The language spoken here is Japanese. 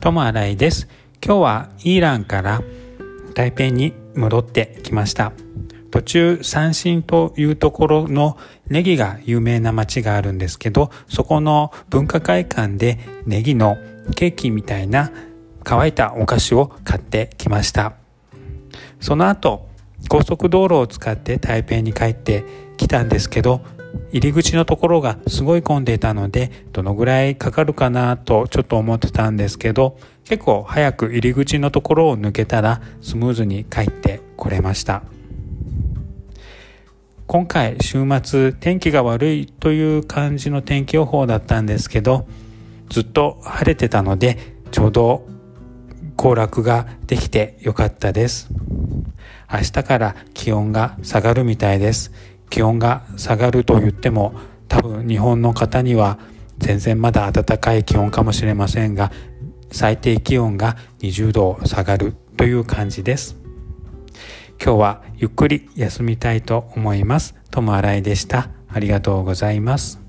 トモアライです。今日はイーランから台北に戻ってきました。途中三新というところのネギが有名な街があるんですけどそこの文化会館でネギのケーキみたいな乾いたお菓子を買ってきました。その後高速道路を使って台北に帰ってきたんですけど入り口のところがすごい混んでいたのでどのぐらいかかるかなとちょっと思ってたんですけど結構早く入り口のところを抜けたらスムーズに帰ってこれました。今回週末天気が悪いという感じの天気予報だったんですけどずっと晴れてたのでちょうど行楽ができてよかったです。明日から気温が下がるみたいです。気温が下がると言っても多分日本の方には全然まだ暖かい気温かもしれませんが最低気温が20度下がるという感じです今日はゆっくり休みたいと思います。ともあらいでした。ありがとうございます。